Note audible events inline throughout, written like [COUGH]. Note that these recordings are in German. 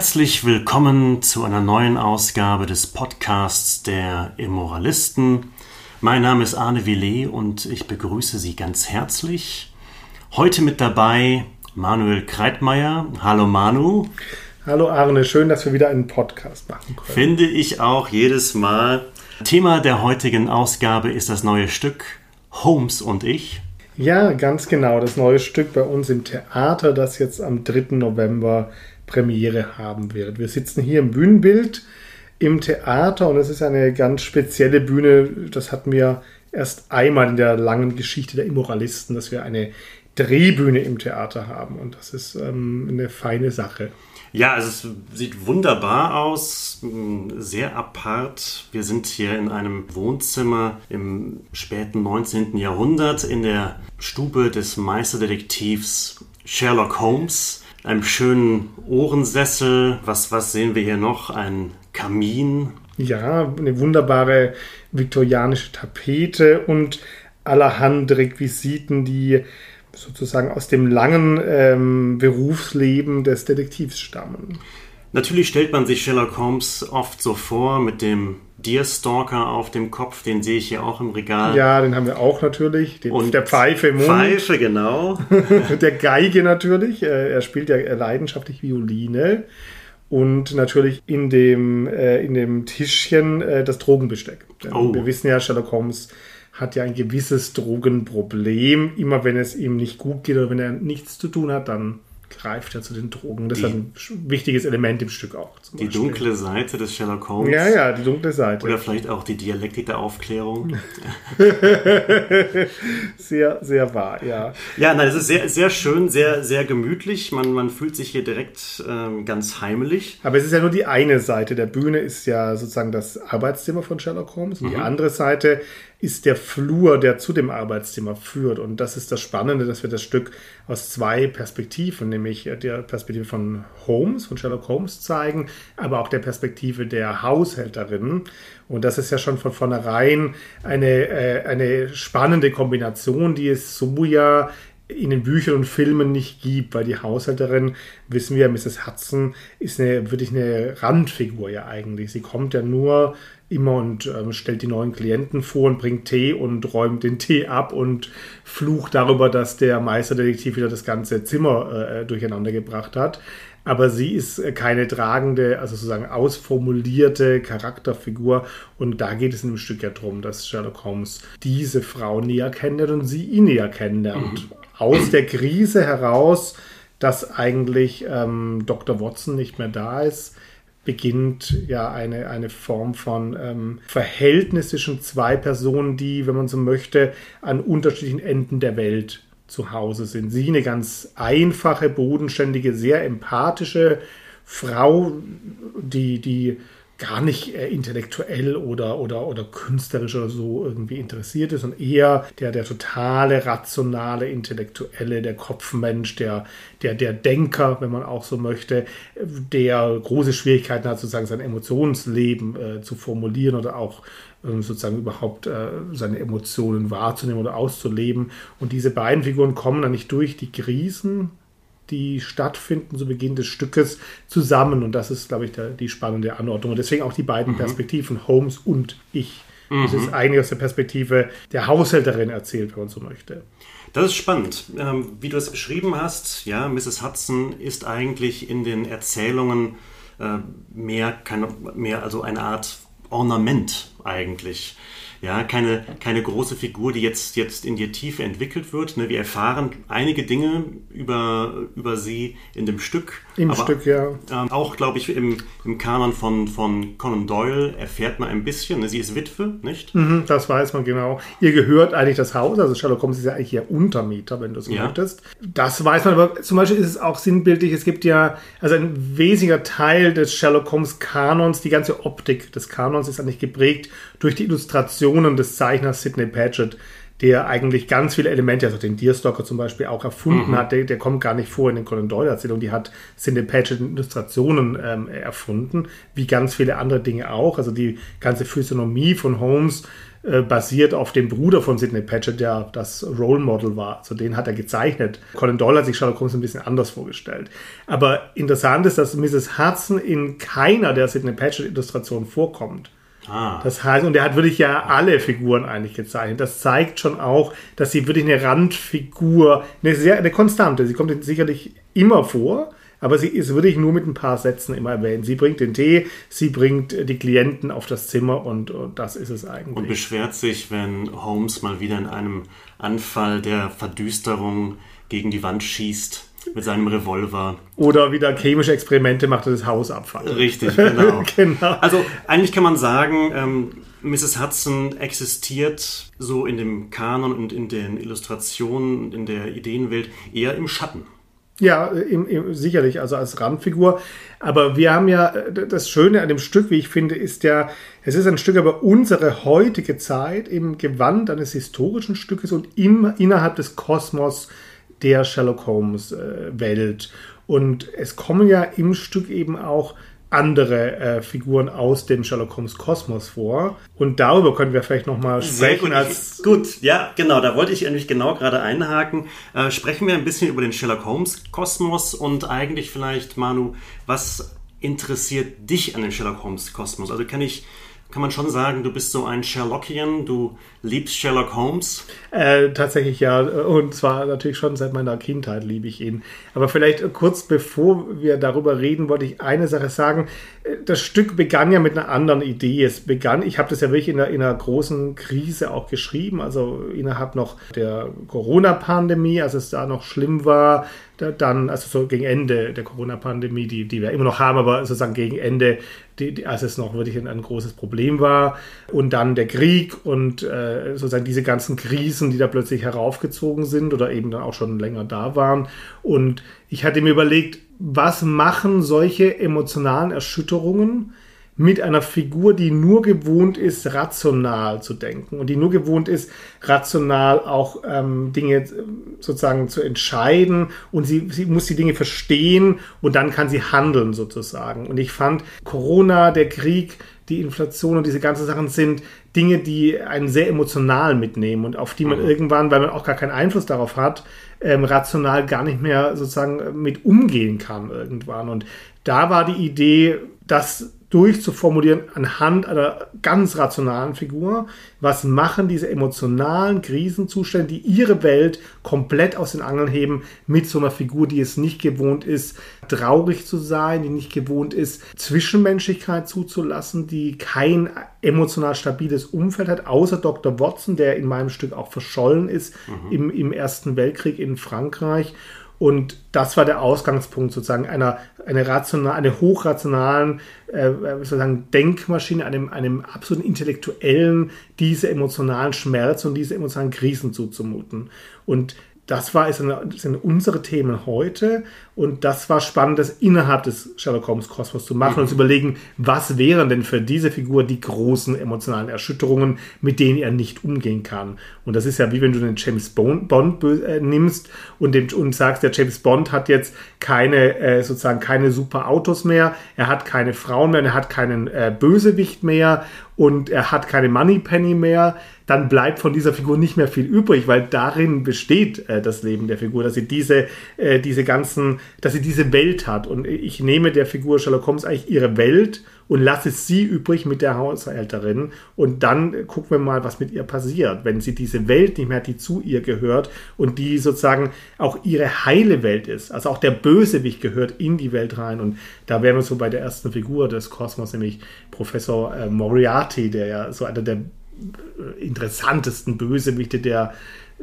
Herzlich willkommen zu einer neuen Ausgabe des Podcasts der Immoralisten. Mein Name ist Arne Villet und ich begrüße Sie ganz herzlich. Heute mit dabei Manuel Kreitmeier. Hallo Manu. Hallo Arne, schön, dass wir wieder einen Podcast machen können. Finde ich auch jedes Mal. Thema der heutigen Ausgabe ist das neue Stück Holmes und ich. Ja, ganz genau. Das neue Stück bei uns im Theater, das jetzt am 3. November Premiere haben wird. Wir sitzen hier im Bühnenbild im Theater und es ist eine ganz spezielle Bühne. Das hatten wir erst einmal in der langen Geschichte der Immoralisten, dass wir eine Drehbühne im Theater haben und das ist ähm, eine feine Sache. Ja, also es sieht wunderbar aus, sehr apart. Wir sind hier in einem Wohnzimmer im späten 19. Jahrhundert in der Stube des Meisterdetektivs Sherlock Holmes einem schönen Ohrensessel. Was, was sehen wir hier noch? Ein Kamin. Ja, eine wunderbare viktorianische Tapete und allerhand Requisiten, die sozusagen aus dem langen ähm, Berufsleben des Detektivs stammen. Natürlich stellt man sich Sherlock Holmes oft so vor mit dem Deerstalker auf dem Kopf, den sehe ich hier auch im Regal. Ja, den haben wir auch natürlich. Den, und der Pfeife im Mund. Pfeife, genau. [LAUGHS] der Geige natürlich. Äh, er spielt ja leidenschaftlich Violine. Und natürlich in dem, äh, in dem Tischchen äh, das Drogenbesteck. Oh. Wir wissen ja, Sherlock Holmes hat ja ein gewisses Drogenproblem. Immer wenn es ihm nicht gut geht oder wenn er nichts zu tun hat, dann greift er zu den Drogen. Das die, ist ein wichtiges Element im Stück auch. die Beispiel. dunkle Seite des Sherlock Holmes. Ja, ja, die dunkle Seite. Oder vielleicht auch die Dialektik der Aufklärung. [LAUGHS] sehr, sehr wahr, ja. Ja, nein, es ist sehr, sehr schön, sehr, sehr gemütlich. Man, man fühlt sich hier direkt ähm, ganz heimelig. Aber es ist ja nur die eine Seite. Der Bühne ist ja sozusagen das Arbeitszimmer von Sherlock Holmes. Und mhm. die andere Seite ist der Flur, der zu dem Arbeitszimmer führt. Und das ist das Spannende, dass wir das Stück aus zwei Perspektiven, nämlich der Perspektive von Holmes, von Sherlock Holmes zeigen, aber auch der Perspektive der Haushälterin. Und das ist ja schon von vornherein eine, äh, eine spannende Kombination, die es so ja in den Büchern und Filmen nicht gibt, weil die Haushälterin, wissen wir, Mrs. Hudson, ist eine, wirklich eine Randfigur ja eigentlich. Sie kommt ja nur immer und ähm, stellt die neuen Klienten vor und bringt Tee und räumt den Tee ab und flucht darüber, dass der Meisterdetektiv wieder das ganze Zimmer äh, durcheinander gebracht hat. Aber sie ist äh, keine tragende, also sozusagen ausformulierte Charakterfigur. Und da geht es in dem Stück ja darum, dass Sherlock Holmes diese Frau näher kennenlernt und sie ihn näher kennenlernt. Mhm. Aus der Krise heraus, dass eigentlich ähm, Dr. Watson nicht mehr da ist, beginnt ja eine, eine Form von ähm, Verhältnis zwischen zwei Personen, die, wenn man so möchte, an unterschiedlichen Enden der Welt zu Hause sind. Sie eine ganz einfache, bodenständige, sehr empathische Frau, die, die gar nicht äh, intellektuell oder, oder, oder künstlerisch oder so irgendwie interessiert ist und eher der, der totale, rationale, intellektuelle, der Kopfmensch, der, der, der Denker, wenn man auch so möchte, der große Schwierigkeiten hat, sozusagen sein Emotionsleben äh, zu formulieren oder auch ähm, sozusagen überhaupt äh, seine Emotionen wahrzunehmen oder auszuleben. Und diese beiden Figuren kommen dann nicht durch die Krisen, die stattfinden zu Beginn des Stückes zusammen. Und das ist, glaube ich, der, die spannende Anordnung. Und deswegen auch die beiden mhm. Perspektiven, Holmes und ich. Mhm. Das ist eigentlich aus der Perspektive der Haushälterin erzählt, wenn man so möchte. Das ist spannend. Ähm, wie du es beschrieben hast, ja, Mrs. Hudson ist eigentlich in den Erzählungen äh, mehr, keine, mehr also eine Art Ornament eigentlich. Ja, keine, keine große Figur, die jetzt, jetzt in die Tiefe entwickelt wird. Ne? Wir erfahren einige Dinge über, über sie in dem Stück. Im aber, Stück, ja. Ähm, auch, glaube ich, im, im Kanon von, von Conan Doyle erfährt man ein bisschen. Ne? Sie ist Witwe, nicht? Mhm, das weiß man genau. Ihr gehört eigentlich das Haus. Also Sherlock Holmes ist ja eigentlich ihr Untermieter, wenn du es ja. möchtest. Das weiß man, aber zum Beispiel ist es auch sinnbildlich. Es gibt ja, also ein wesentlicher Teil des Sherlock Holmes Kanons, die ganze Optik des Kanons ist eigentlich geprägt durch die Illustrationen des Zeichners Sidney Paget, der eigentlich ganz viele Elemente, also den Deerstalker zum Beispiel auch erfunden mhm. hat, der, der, kommt gar nicht vor in den Conan Doyle-Erzählungen, die hat Sidney Paget in Illustrationen ähm, erfunden, wie ganz viele andere Dinge auch. Also die ganze Physiognomie von Holmes äh, basiert auf dem Bruder von Sidney Paget, der das Role Model war. Also den hat er gezeichnet. Conan Doyle hat sich Sherlock Holmes ein bisschen anders vorgestellt. Aber interessant ist, dass Mrs. Hudson in keiner der Sidney Paget Illustrationen vorkommt. Ah. Das heißt, und er hat wirklich ja alle Figuren eigentlich gezeichnet. Das zeigt schon auch, dass sie wirklich eine Randfigur, eine sehr, eine Konstante, sie kommt sicherlich immer vor, aber sie ist wirklich nur mit ein paar Sätzen immer erwähnt. Sie bringt den Tee, sie bringt die Klienten auf das Zimmer und, und das ist es eigentlich. Und beschwert sich, wenn Holmes mal wieder in einem Anfall der Verdüsterung gegen die Wand schießt mit seinem Revolver. Oder wieder chemische Experimente macht und das Haus abfallen. Richtig, [LAUGHS] genau. genau. Also eigentlich kann man sagen, ähm, Mrs. Hudson existiert so in dem Kanon und in den Illustrationen und in der Ideenwelt eher im Schatten. Ja, im, im, sicherlich, also als Randfigur. Aber wir haben ja, äh, das Schöne an dem Stück, wie ich finde, ist ja, es ist ein Stück über unsere heutige Zeit im Gewand eines historischen Stückes und im, innerhalb des Kosmos der Sherlock Holmes äh, Welt. Und es kommen ja im Stück eben auch andere äh, Figuren aus dem Sherlock Holmes Kosmos vor. Und darüber können wir vielleicht nochmal sprechen. Gut, als gut, ja, genau, da wollte ich eigentlich genau gerade einhaken. Äh, sprechen wir ein bisschen über den Sherlock Holmes Kosmos und eigentlich vielleicht, Manu, was interessiert dich an dem Sherlock Holmes Kosmos? Also kann ich kann man schon sagen, du bist so ein Sherlockian, du liebst Sherlock Holmes? Äh, tatsächlich ja, und zwar natürlich schon seit meiner Kindheit liebe ich ihn. Aber vielleicht kurz bevor wir darüber reden, wollte ich eine Sache sagen. Das Stück begann ja mit einer anderen Idee. Es begann, ich habe das ja wirklich in einer, in einer großen Krise auch geschrieben, also innerhalb noch der Corona-Pandemie, als es da noch schlimm war, dann, also so gegen Ende der Corona-Pandemie, die, die wir immer noch haben, aber sozusagen gegen Ende, die, die, als es noch wirklich ein, ein, großes Problem war. Und dann der Krieg und äh, sozusagen diese ganzen Krisen, die da plötzlich heraufgezogen sind oder eben dann auch schon länger da waren. Und ich hatte mir überlegt, was machen solche emotionalen Erschütterungen mit einer Figur, die nur gewohnt ist, rational zu denken und die nur gewohnt ist, rational auch ähm, Dinge äh, sozusagen zu entscheiden und sie, sie muss die Dinge verstehen und dann kann sie handeln sozusagen. Und ich fand Corona, der Krieg, die Inflation und diese ganzen Sachen sind Dinge, die einen sehr emotional mitnehmen und auf die man mhm. irgendwann, weil man auch gar keinen Einfluss darauf hat, ähm, rational gar nicht mehr sozusagen mit umgehen kann irgendwann. Und da war die Idee, dass durchzuformulieren anhand einer ganz rationalen Figur. Was machen diese emotionalen Krisenzustände, die ihre Welt komplett aus den Angeln heben, mit so einer Figur, die es nicht gewohnt ist, traurig zu sein, die nicht gewohnt ist, Zwischenmenschlichkeit zuzulassen, die kein emotional stabiles Umfeld hat, außer Dr. Watson, der in meinem Stück auch verschollen ist mhm. im, im Ersten Weltkrieg in Frankreich. Und das war der Ausgangspunkt sozusagen einer eine rational, eine hochrationalen äh, sozusagen Denkmaschine, einem, einem absoluten Intellektuellen diese emotionalen Schmerz und diese emotionalen Krisen zuzumuten. Und das war ist eine, sind unsere Themen heute und das war spannend, das innerhalb des Sherlock Holmes Kosmos zu machen mhm. und zu überlegen, was wären denn für diese Figur die großen emotionalen Erschütterungen, mit denen er nicht umgehen kann. Und das ist ja wie wenn du den James Bond, Bond äh, nimmst und, dem, und sagst, der James Bond hat jetzt keine äh, sozusagen keine super Autos mehr, er hat keine Frauen mehr, er hat keinen äh, Bösewicht mehr und er hat keine Moneypenny mehr, dann bleibt von dieser Figur nicht mehr viel übrig, weil darin besteht äh, das Leben der Figur, dass sie diese, äh, diese ganzen, dass sie diese Welt hat. Und ich nehme der Figur Sherlock Holmes eigentlich ihre Welt und lasse sie übrig mit der Haushälterin. Und dann gucken wir mal, was mit ihr passiert, wenn sie diese Welt nicht mehr hat, die zu ihr gehört und die sozusagen auch ihre heile Welt ist. Also auch der Bösewicht gehört in die Welt rein. Und da wären wir so bei der ersten Figur des Kosmos, nämlich Professor äh, Moriarty, der ja so einer der interessantesten Bösewichte der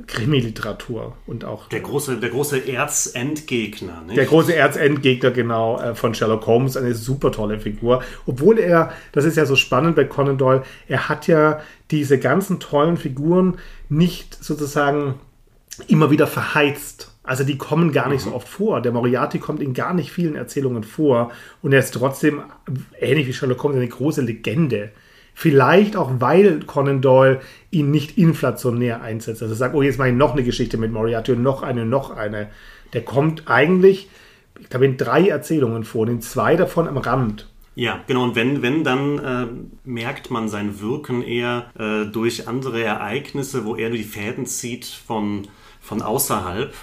Krimi-Literatur und auch der große, der große Erzendgegner. Nicht? Der große Erzendgegner, genau, äh, von Sherlock Holmes, eine super tolle Figur. Obwohl er, das ist ja so spannend bei Conan Doyle, er hat ja diese ganzen tollen Figuren nicht sozusagen immer wieder verheizt. Also die kommen gar nicht mhm. so oft vor. Der Moriarty kommt in gar nicht vielen Erzählungen vor und er ist trotzdem, ähnlich wie Sherlock Holmes, eine große Legende. Vielleicht auch, weil Conan Doyle ihn nicht inflationär einsetzt. Also sagt, oh, jetzt mache ich noch eine Geschichte mit Moriarty und noch eine, noch eine. Der kommt eigentlich, ich glaube, in drei Erzählungen vor, in zwei davon am Rand. Ja, genau. Und wenn, wenn dann äh, merkt man sein Wirken eher äh, durch andere Ereignisse, wo er die Fäden zieht von, von außerhalb.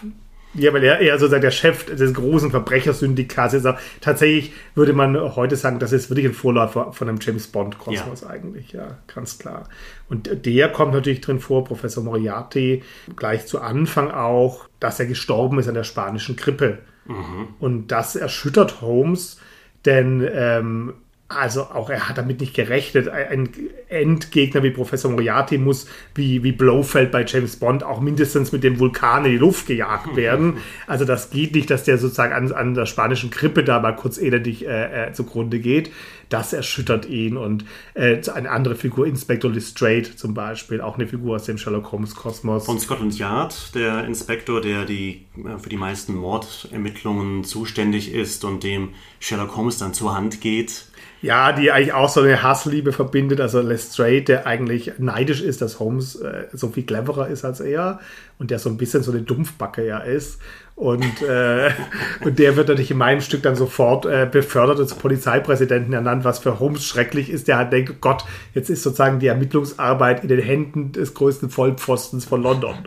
Ja, weil er eher sozusagen der Chef des großen Verbrechersyndikats ist. Tatsächlich würde man heute sagen, das ist wirklich ein Vorläufer von einem James Bond-Kosmos ja. eigentlich, ja, ganz klar. Und der kommt natürlich drin vor, Professor Moriarty, gleich zu Anfang auch, dass er gestorben ist an der spanischen Grippe. Mhm. Und das erschüttert Holmes, denn ähm, also auch er hat damit nicht gerechnet. Ein Endgegner wie Professor Moriarty muss wie, wie Blofeld bei James Bond auch mindestens mit dem Vulkan in die Luft gejagt [LAUGHS] werden. Also das geht nicht, dass der sozusagen an, an der spanischen Krippe da mal kurz elendig äh, äh, zugrunde geht. Das erschüttert ihn. Und äh, eine andere Figur, Inspector Lestrade zum Beispiel, auch eine Figur aus dem Sherlock Holmes Kosmos. Von Scotland Yard, der Inspektor, der die, äh, für die meisten Mordermittlungen zuständig ist und dem Sherlock Holmes dann zur Hand geht ja, die eigentlich auch so eine Hassliebe verbindet. Also Lestrade, der eigentlich neidisch ist, dass Holmes äh, so viel cleverer ist als er und der so ein bisschen so eine Dumpfbacke ja ist. Und, äh, [LAUGHS] und der wird natürlich in meinem Stück dann sofort äh, befördert und zum Polizeipräsidenten ernannt, was für Holmes schrecklich ist. Der halt denkt, oh Gott, jetzt ist sozusagen die Ermittlungsarbeit in den Händen des größten Vollpfostens von London.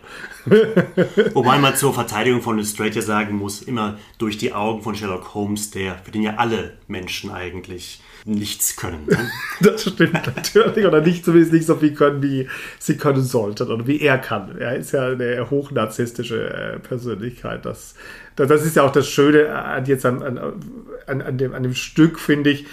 [LAUGHS] Wobei man zur Verteidigung von Lestrade ja sagen muss, immer durch die Augen von Sherlock Holmes, der, für den ja alle Menschen eigentlich nichts können. Ne? [LAUGHS] das stimmt natürlich. Oder nicht zumindest nicht so viel können, wie sie können sollten oder wie er kann. Er ist ja eine hochnarzisstische äh, Persönlichkeit. Das, das ist ja auch das Schöne an, jetzt an, an, an, dem, an dem Stück, finde ich,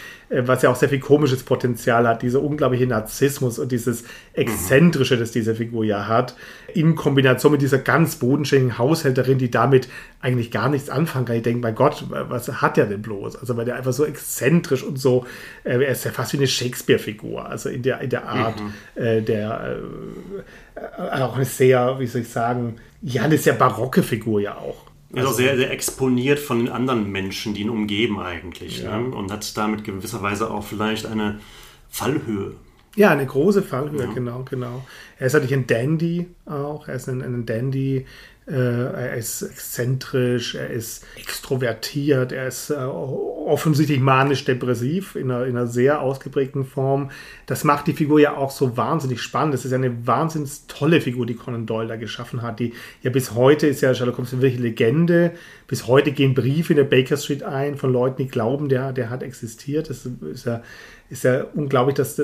was ja auch sehr viel komisches Potenzial hat, dieser unglaubliche Narzissmus und dieses Exzentrische, das diese Figur ja hat, in Kombination mit dieser ganz bodenständigen Haushälterin, die damit eigentlich gar nichts anfangen kann. Ich denke, mein Gott, was hat der denn bloß? Also, weil der einfach so exzentrisch und so, äh, er ist ja fast wie eine Shakespeare-Figur, also in der, in der Art, mhm. äh, der äh, auch eine sehr, wie soll ich sagen, ja, eine sehr barocke Figur ja auch. Er ist auch sehr, sehr exponiert von den anderen Menschen, die ihn umgeben eigentlich. Ja. Ne? Und hat damit gewisserweise auch vielleicht eine Fallhöhe. Ja, eine große Fallhöhe, ja. genau, genau. Er ist natürlich ein Dandy auch. Er ist ein, ein Dandy, äh, er ist exzentrisch, er ist extrovertiert, er ist äh, offensichtlich manisch-depressiv in einer, in einer sehr ausgeprägten Form. Das macht die Figur ja auch so wahnsinnig spannend. Das ist eine wahnsinnig tolle Figur, die Conan Doyle da geschaffen hat. Die ja bis heute ist ja Sherlock Holmes eine wirkliche Legende. Bis heute gehen Briefe in der Baker Street ein von Leuten, die glauben, der, der hat existiert. Das ist ja ist ja unglaublich, dass,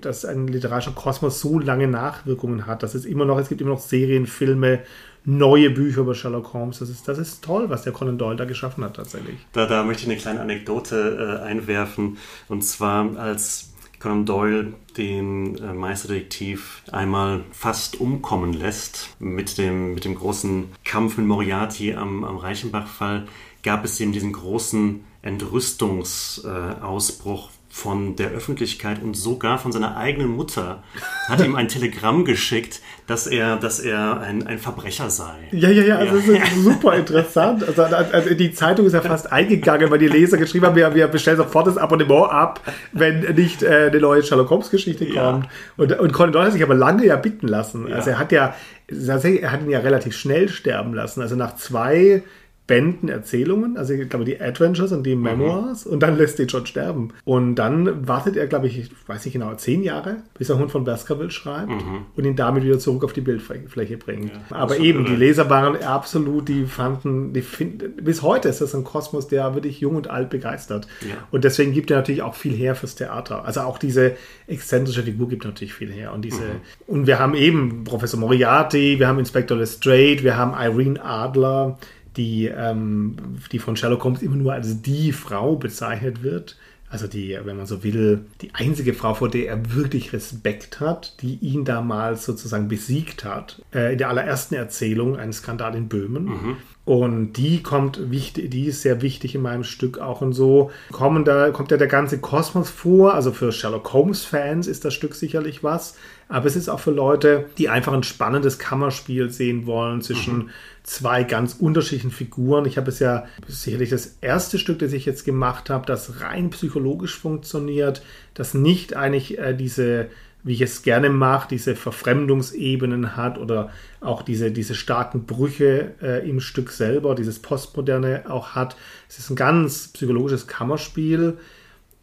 dass ein literarischer Kosmos so lange Nachwirkungen hat. Dass es immer noch, es gibt immer noch Serien, Filme, neue Bücher über Sherlock Holmes. Das ist, das ist toll, was der Conan Doyle da geschaffen hat tatsächlich. Da, da möchte ich eine kleine Anekdote äh, einwerfen. Und zwar als Conan Doyle den äh, Meisterdetektiv einmal fast umkommen lässt mit dem, mit dem großen Kampf mit Moriarty am, am Reichenbach-Fall, gab es eben diesen großen Entrüstungsausbruch von der Öffentlichkeit und sogar von seiner eigenen Mutter hat ihm ein Telegramm geschickt, dass er, dass er ein, ein Verbrecher sei. Ja, ja, ja, also ja. das ist [LAUGHS] super interessant. Also, also, die Zeitung ist ja fast eingegangen, weil die Leser geschrieben haben, wir, wir bestellen sofort das Abonnement ab, wenn nicht äh, eine neue Sherlock Holmes Geschichte kommt. Ja. Und, und Conan Doyle hat sich aber lange ja bitten lassen. Ja. Also er hat ja, er hat ihn ja relativ schnell sterben lassen. Also nach zwei Bänden Erzählungen, also ich glaube die Adventures und die mhm. Memoirs, mhm. und dann lässt ihn schon sterben. Und dann wartet er, glaube ich, ich weiß nicht genau, zehn Jahre, bis er Hund von Baskerville schreibt mhm. und ihn damit wieder zurück auf die Bildfläche bringt. Ja, Aber eben, die Leser waren absolut, die fanden, die finden, bis heute ist das ein Kosmos, der wirklich jung und alt begeistert. Ja. Und deswegen gibt er natürlich auch viel her fürs Theater. Also auch diese exzentrische Figur gibt natürlich viel her. Und diese, mhm. und wir haben eben Professor Moriarty, wir haben Inspector Lestrade, wir haben Irene Adler, die, ähm, die von Sherlock Holmes immer nur als die Frau bezeichnet wird. Also die, wenn man so will, die einzige Frau, vor der er wirklich Respekt hat, die ihn damals sozusagen besiegt hat. Äh, in der allerersten Erzählung, ein Skandal in Böhmen. Mhm. Und die kommt wichtig, die ist sehr wichtig in meinem Stück auch und so. Kommen da, kommt ja der ganze Kosmos vor. Also für Sherlock Holmes-Fans ist das Stück sicherlich was. Aber es ist auch für Leute, die einfach ein spannendes Kammerspiel sehen wollen zwischen mhm. zwei ganz unterschiedlichen Figuren. Ich habe es ja sicherlich das erste Stück, das ich jetzt gemacht habe, das rein psychologisch funktioniert, das nicht eigentlich äh, diese wie ich es gerne mache, diese Verfremdungsebenen hat oder auch diese, diese starken Brüche äh, im Stück selber, dieses Postmoderne auch hat. Es ist ein ganz psychologisches Kammerspiel.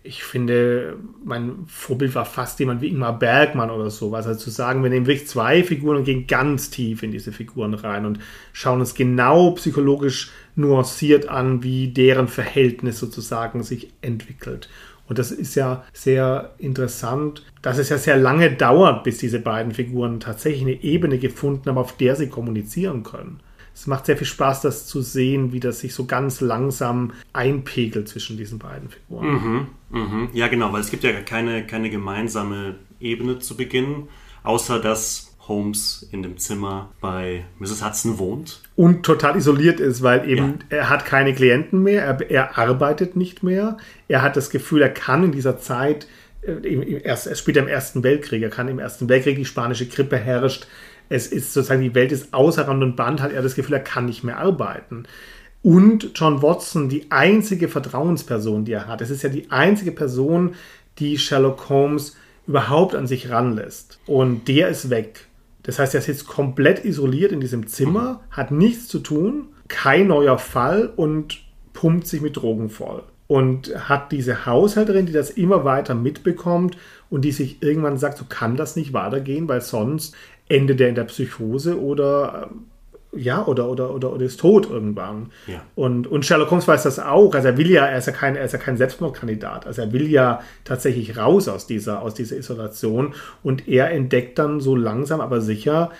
Ich finde, mein Vorbild war fast jemand wie Ingmar Bergmann oder sowas. Also zu sagen, wir nehmen wirklich zwei Figuren und gehen ganz tief in diese Figuren rein und schauen uns genau psychologisch nuanciert an, wie deren Verhältnis sozusagen sich entwickelt. Und das ist ja sehr interessant, dass es ja sehr lange dauert, bis diese beiden Figuren tatsächlich eine Ebene gefunden haben, auf der sie kommunizieren können es macht sehr viel Spaß, das zu sehen, wie das sich so ganz langsam einpegelt zwischen diesen beiden Figuren. Mhm, mh. Ja, genau, weil es gibt ja keine, keine gemeinsame Ebene zu Beginn, außer dass Holmes in dem Zimmer bei Mrs. Hudson wohnt. Und total isoliert ist, weil eben ja. er hat keine Klienten mehr, er, er, arbeitet nicht mehr, er hat das Gefühl, er kann in dieser Zeit, äh, erst, er spielt im Ersten Weltkrieg, er kann im Ersten Weltkrieg, die spanische Grippe herrscht, es ist sozusagen, die Welt ist außer Rand und Band, hat er das Gefühl, er kann nicht mehr arbeiten. Und John Watson, die einzige Vertrauensperson, die er hat. Es ist ja die einzige Person, die Sherlock Holmes überhaupt an sich ranlässt. Und der ist weg. Das heißt, er sitzt komplett isoliert in diesem Zimmer, hat nichts zu tun, kein neuer Fall und pumpt sich mit Drogen voll. Und hat diese Haushälterin, die das immer weiter mitbekommt und die sich irgendwann sagt, so kann das nicht weitergehen, weil sonst endet er in der Psychose oder äh, ja, oder, oder, oder, oder ist tot irgendwann. Ja. Und, und Sherlock Holmes weiß das auch. Also er will ja, er ist ja kein, er ist ja kein Selbstmordkandidat. Also er will ja tatsächlich raus aus dieser, aus dieser Isolation. Und er entdeckt dann so langsam, aber sicher,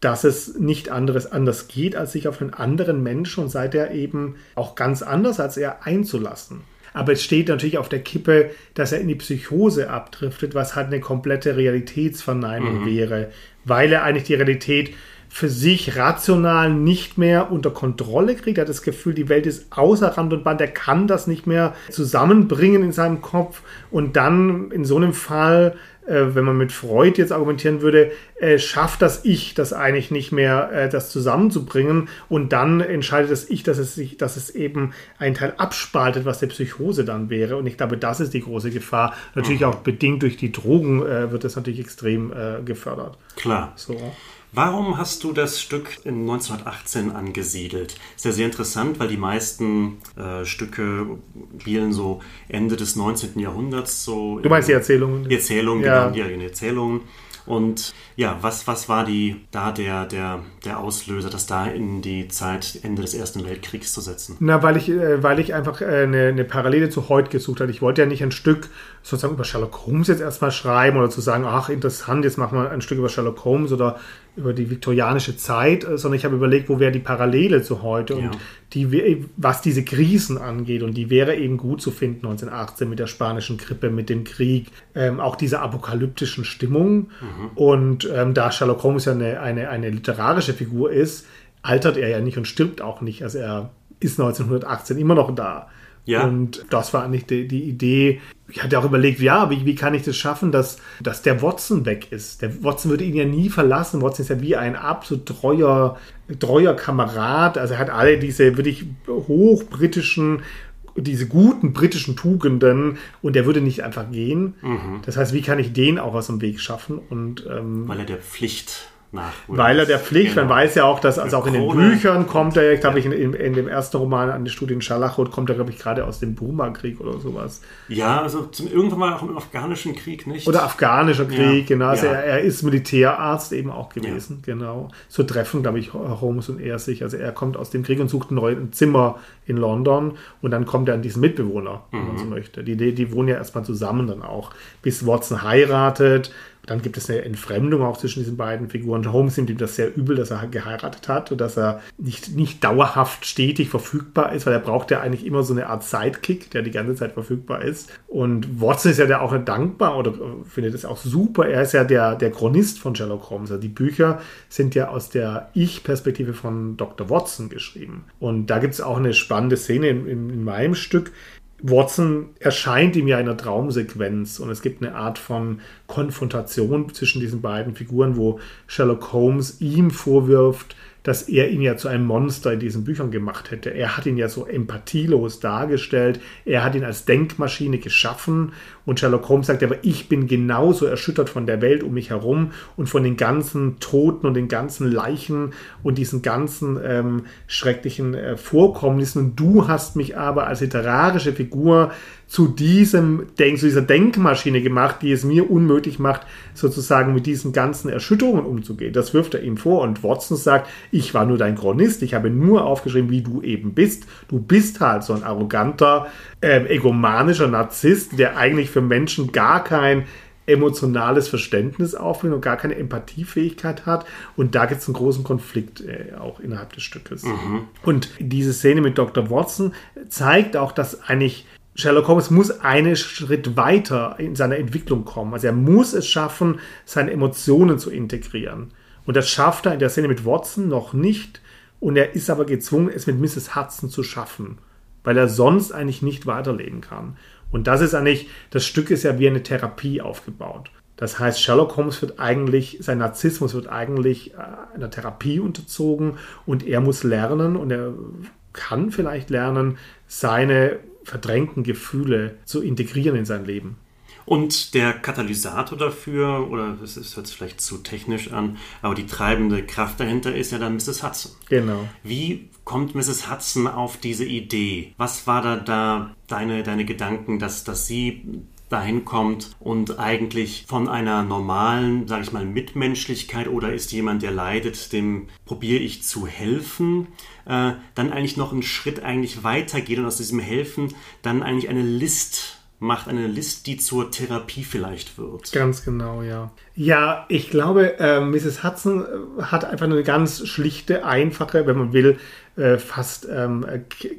dass es nicht anderes anders geht, als sich auf einen anderen Menschen und seit er eben auch ganz anders als er einzulassen. Aber es steht natürlich auf der Kippe, dass er in die Psychose abdriftet, was halt eine komplette Realitätsverneinung mhm. wäre, weil er eigentlich die Realität für sich rational nicht mehr unter Kontrolle kriegt. Er hat das Gefühl, die Welt ist außer Rand und Band. Er kann das nicht mehr zusammenbringen in seinem Kopf. Und dann in so einem Fall wenn man mit Freud jetzt argumentieren würde, äh, schafft das Ich das eigentlich nicht mehr, äh, das zusammenzubringen und dann entscheidet das Ich, dass es sich, dass es eben einen Teil abspaltet, was der Psychose dann wäre. Und ich glaube, das ist die große Gefahr. Natürlich mhm. auch bedingt durch die Drogen äh, wird das natürlich extrem äh, gefördert. Klar. So. Warum hast du das Stück in 1918 angesiedelt? Ist ja sehr interessant, weil die meisten äh, Stücke spielen so Ende des 19. Jahrhunderts. So du meinst die Erzählungen? Die Erzählungen, ja. genau, die Erzählungen. Und ja, was, was war die, da der, der, der Auslöser, das da in die Zeit Ende des Ersten Weltkriegs zu setzen? Na, weil ich, äh, weil ich einfach äh, eine, eine Parallele zu heute gesucht habe. Ich wollte ja nicht ein Stück sozusagen über Sherlock Holmes jetzt erstmal schreiben oder zu sagen, ach, interessant, jetzt machen wir ein Stück über Sherlock Holmes oder über die viktorianische Zeit, äh, sondern ich habe überlegt, wo wäre die Parallele zu heute ja. und die, was diese Krisen angeht. Und die wäre eben gut zu finden 1918 mit der spanischen Grippe, mit dem Krieg, ähm, auch dieser apokalyptischen Stimmung. Mhm. Und ähm, da Sherlock Holmes ja eine, eine, eine literarische Figur ist, altert er ja nicht und stirbt auch nicht. Also er ist 1918 immer noch da. Ja. Und das war eigentlich die, die Idee. Ich hatte auch überlegt, ja, wie, wie kann ich das schaffen, dass, dass der Watson weg ist? Der Watson würde ihn ja nie verlassen. Watson ist ja wie ein absolut treuer, treuer Kamerad. Also er hat alle diese wirklich hochbritischen diese guten britischen Tugenden und der würde nicht einfach gehen. Mhm. Das heißt, wie kann ich den auch aus dem Weg schaffen? Und, ähm, Weil er der Pflicht nach. Weil er der Pflicht, genau. man weiß ja auch, dass also auch in den Büchern kommt er, glaube ich, in, in, dem ersten Roman an die Studien Scharlachroth kommt er, glaube ich, gerade aus dem Burma-Krieg oder sowas. Ja, also zum, irgendwann mal auch im afghanischen Krieg, nicht? Oder afghanischer Krieg, ja. genau. Also ja. er, er, ist Militärarzt eben auch gewesen, ja. genau. So treffen, glaube ich, Holmes und er sich. Also er kommt aus dem Krieg und sucht ein neues Zimmer in London und dann kommt er an diesen Mitbewohner, wenn mhm. man so möchte. Die, die, die wohnen ja erstmal zusammen dann auch, bis Watson heiratet dann gibt es eine Entfremdung auch zwischen diesen beiden Figuren. Holmes nimmt ihm das sehr übel, dass er geheiratet hat und dass er nicht, nicht dauerhaft stetig verfügbar ist, weil er braucht ja eigentlich immer so eine Art Sidekick, der die ganze Zeit verfügbar ist. Und Watson ist ja der auch dankbar oder findet es auch super. Er ist ja der, der Chronist von Sherlock Holmes. Also die Bücher sind ja aus der Ich-Perspektive von Dr. Watson geschrieben. Und da gibt es auch eine spannende Szene in, in, in meinem Stück, Watson erscheint ihm ja in einer Traumsequenz und es gibt eine Art von Konfrontation zwischen diesen beiden Figuren, wo Sherlock Holmes ihm vorwirft, dass er ihn ja zu einem Monster in diesen Büchern gemacht hätte. Er hat ihn ja so empathielos dargestellt. Er hat ihn als Denkmaschine geschaffen. Und Sherlock Holmes sagt, aber ich bin genauso erschüttert von der Welt um mich herum und von den ganzen Toten und den ganzen Leichen und diesen ganzen ähm, schrecklichen äh, Vorkommnissen. Und du hast mich aber als literarische Figur zu diesem Denk, zu dieser Denkmaschine gemacht, die es mir unmöglich macht, sozusagen mit diesen ganzen Erschütterungen umzugehen. Das wirft er ihm vor und Watson sagt, ich war nur dein Chronist, ich habe nur aufgeschrieben, wie du eben bist. Du bist halt so ein arroganter, äh, egomanischer Narzisst, der eigentlich für Menschen gar kein emotionales Verständnis aufbringt und gar keine Empathiefähigkeit hat. Und da gibt es einen großen Konflikt äh, auch innerhalb des Stückes. Mhm. Und diese Szene mit Dr. Watson zeigt auch, dass eigentlich Sherlock Holmes muss einen Schritt weiter in seiner Entwicklung kommen. Also er muss es schaffen, seine Emotionen zu integrieren. Und das schafft er in der Szene mit Watson noch nicht. Und er ist aber gezwungen, es mit Mrs. Hudson zu schaffen, weil er sonst eigentlich nicht weiterleben kann. Und das ist eigentlich, das Stück ist ja wie eine Therapie aufgebaut. Das heißt, Sherlock Holmes wird eigentlich, sein Narzissmus wird eigentlich äh, einer Therapie unterzogen und er muss lernen und er kann vielleicht lernen, seine verdrängten Gefühle zu integrieren in sein Leben. Und der Katalysator dafür, oder das ist, hört sich vielleicht zu technisch an, aber die treibende Kraft dahinter ist ja dann Mrs. Hudson. Genau. Wie kommt Mrs. Hudson auf diese Idee? Was war da, da deine, deine Gedanken, dass, dass sie dahin kommt und eigentlich von einer normalen, sage ich mal, Mitmenschlichkeit oder ist jemand, der leidet, dem probiere ich zu helfen, äh, dann eigentlich noch einen Schritt eigentlich weitergeht und aus diesem Helfen dann eigentlich eine List macht eine List, die zur Therapie vielleicht wird. Ganz genau, ja. Ja, ich glaube, äh, Mrs. Hudson äh, hat einfach eine ganz schlichte, einfache, wenn man will, äh, fast ähm,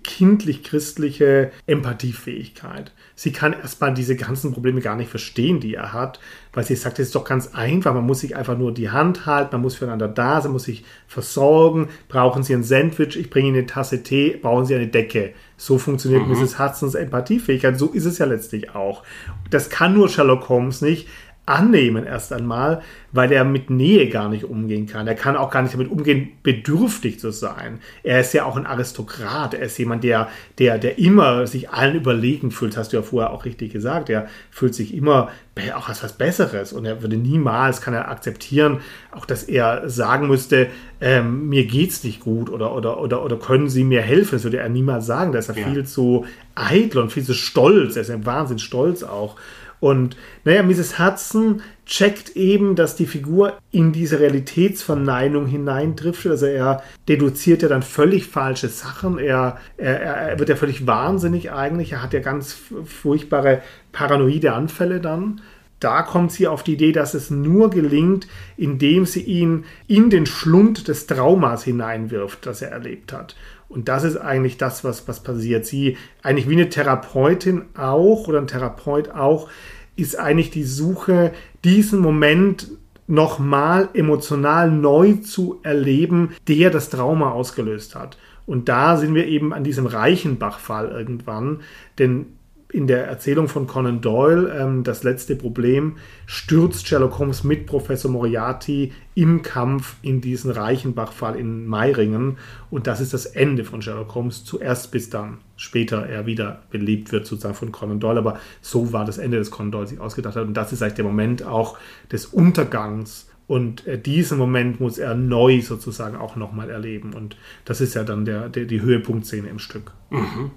kindlich-christliche Empathiefähigkeit. Sie kann erstmal diese ganzen Probleme gar nicht verstehen, die er hat, weil sie sagt, es ist doch ganz einfach, man muss sich einfach nur die Hand halten, man muss füreinander da sein, muss sich versorgen, brauchen Sie ein Sandwich, ich bringe Ihnen eine Tasse Tee, brauchen Sie eine Decke. So funktioniert mhm. Mrs. Hudsons Empathiefähigkeit, so ist es ja letztlich auch. Das kann nur Sherlock Holmes nicht, annehmen erst einmal, weil er mit Nähe gar nicht umgehen kann. Er kann auch gar nicht damit umgehen, bedürftig zu sein. Er ist ja auch ein Aristokrat. Er ist jemand, der, der, der immer sich allen überlegen fühlt. hast du ja vorher auch richtig gesagt. Er fühlt sich immer auch als was Besseres und er würde niemals, kann er akzeptieren, auch dass er sagen müsste, ähm, mir geht's nicht gut oder, oder, oder, oder können Sie mir helfen? Das würde er niemals sagen. Da ist er ja. viel zu eitel und viel zu stolz. Er ist ein Wahnsinn stolz auch. Und naja, Mrs. Hudson checkt eben, dass die Figur in diese Realitätsverneinung hineindriftet. Also er deduziert ja dann völlig falsche Sachen. Er, er, er wird ja völlig wahnsinnig eigentlich. Er hat ja ganz furchtbare paranoide Anfälle dann da kommt sie auf die Idee, dass es nur gelingt, indem sie ihn in den Schlund des Traumas hineinwirft, das er erlebt hat. Und das ist eigentlich das, was, was passiert. Sie, eigentlich wie eine Therapeutin auch oder ein Therapeut auch, ist eigentlich die Suche, diesen Moment nochmal emotional neu zu erleben, der das Trauma ausgelöst hat. Und da sind wir eben an diesem Reichenbach-Fall irgendwann, denn in der Erzählung von Conan Doyle, ähm, das letzte Problem, stürzt Sherlock Holmes mit Professor Moriarty im Kampf in diesen Reichenbach-Fall in Meiringen. Und das ist das Ende von Sherlock Holmes, zuerst bis dann später er wieder belebt wird, sozusagen von Conan Doyle. Aber so war das Ende, das Conan Doyle sich ausgedacht hat. Und das ist eigentlich der Moment auch des Untergangs und äh, diesen Moment muss er neu sozusagen auch nochmal erleben. Und das ist ja dann der, der die Höhepunktszene im Stück. Mhm.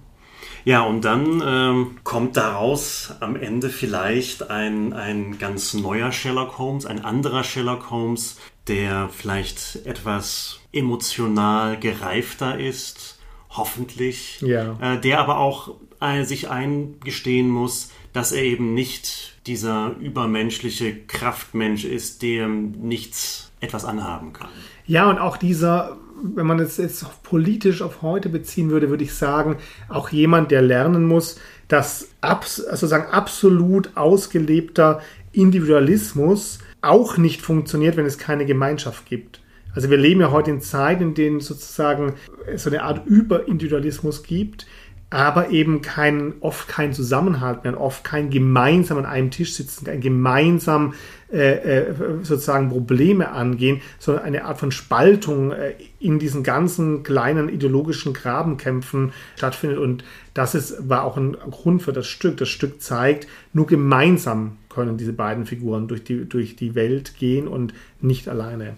Ja, und dann ähm, kommt daraus am Ende vielleicht ein, ein ganz neuer Sherlock Holmes, ein anderer Sherlock Holmes, der vielleicht etwas emotional gereifter ist, hoffentlich, ja. äh, der aber auch äh, sich eingestehen muss, dass er eben nicht dieser übermenschliche Kraftmensch ist, dem nichts etwas anhaben kann. Ja, und auch dieser wenn man es jetzt politisch auf heute beziehen würde, würde ich sagen, auch jemand, der lernen muss, dass abs sozusagen absolut ausgelebter Individualismus auch nicht funktioniert, wenn es keine Gemeinschaft gibt. Also wir leben ja heute in Zeiten, in denen sozusagen so eine Art Überindividualismus gibt, aber eben kein, oft kein Zusammenhalt mehr, oft kein gemeinsam an einem Tisch sitzen, kein gemeinsam äh, äh, sozusagen Probleme angehen, sondern eine Art von Spaltung äh, in diesen ganzen kleinen ideologischen Grabenkämpfen stattfindet. Und das ist, war auch ein Grund für das Stück. Das Stück zeigt, nur gemeinsam können diese beiden Figuren durch die, durch die Welt gehen und nicht alleine.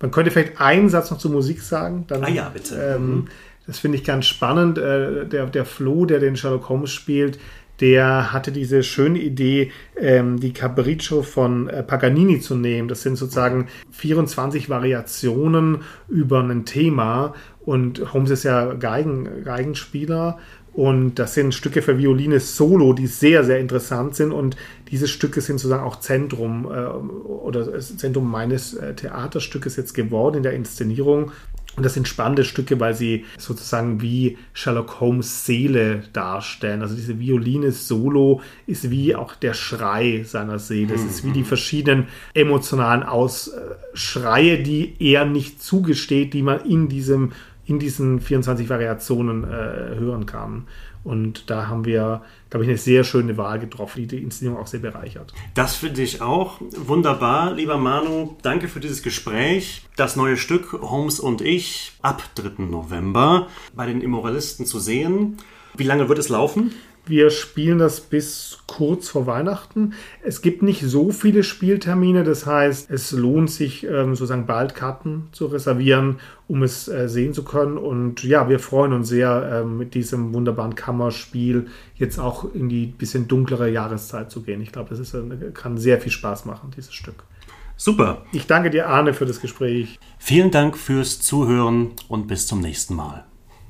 Man könnte vielleicht einen Satz noch zur Musik sagen. Dann, ah ja, bitte. Ähm, mhm das finde ich ganz spannend. Äh, der, der Flo, der den Sherlock Holmes spielt, der hatte diese schöne Idee, ähm, die Capriccio von äh, Paganini zu nehmen. Das sind sozusagen 24 Variationen über ein Thema. Und Holmes ist ja Geigen, Geigenspieler. Und das sind Stücke für Violine solo, die sehr, sehr interessant sind. Und diese Stücke sind sozusagen auch Zentrum äh, oder Zentrum meines äh, Theaterstückes jetzt geworden in der Inszenierung. Und das sind spannende Stücke, weil sie sozusagen wie Sherlock Holmes Seele darstellen. Also diese Violine Solo ist wie auch der Schrei seiner Seele. Es ist wie die mhm. verschiedenen emotionalen Ausschreie, die er nicht zugesteht, die man in diesem in diesen 24 Variationen äh, hören kann. Und da haben wir, glaube ich, eine sehr schöne Wahl getroffen, die die Inszenierung auch sehr bereichert. Das finde ich auch wunderbar, lieber Manu. Danke für dieses Gespräch. Das neue Stück Holmes und ich ab 3. November bei den Immoralisten zu sehen. Wie lange wird es laufen? Wir spielen das bis kurz vor Weihnachten. Es gibt nicht so viele Spieltermine, das heißt, es lohnt sich ähm, sozusagen bald Karten zu reservieren, um es äh, sehen zu können. Und ja, wir freuen uns sehr, ähm, mit diesem wunderbaren Kammerspiel jetzt auch in die bisschen dunklere Jahreszeit zu gehen. Ich glaube, das ist, äh, kann sehr viel Spaß machen, dieses Stück. Super. Ich danke dir, Arne, für das Gespräch. Vielen Dank fürs Zuhören und bis zum nächsten Mal.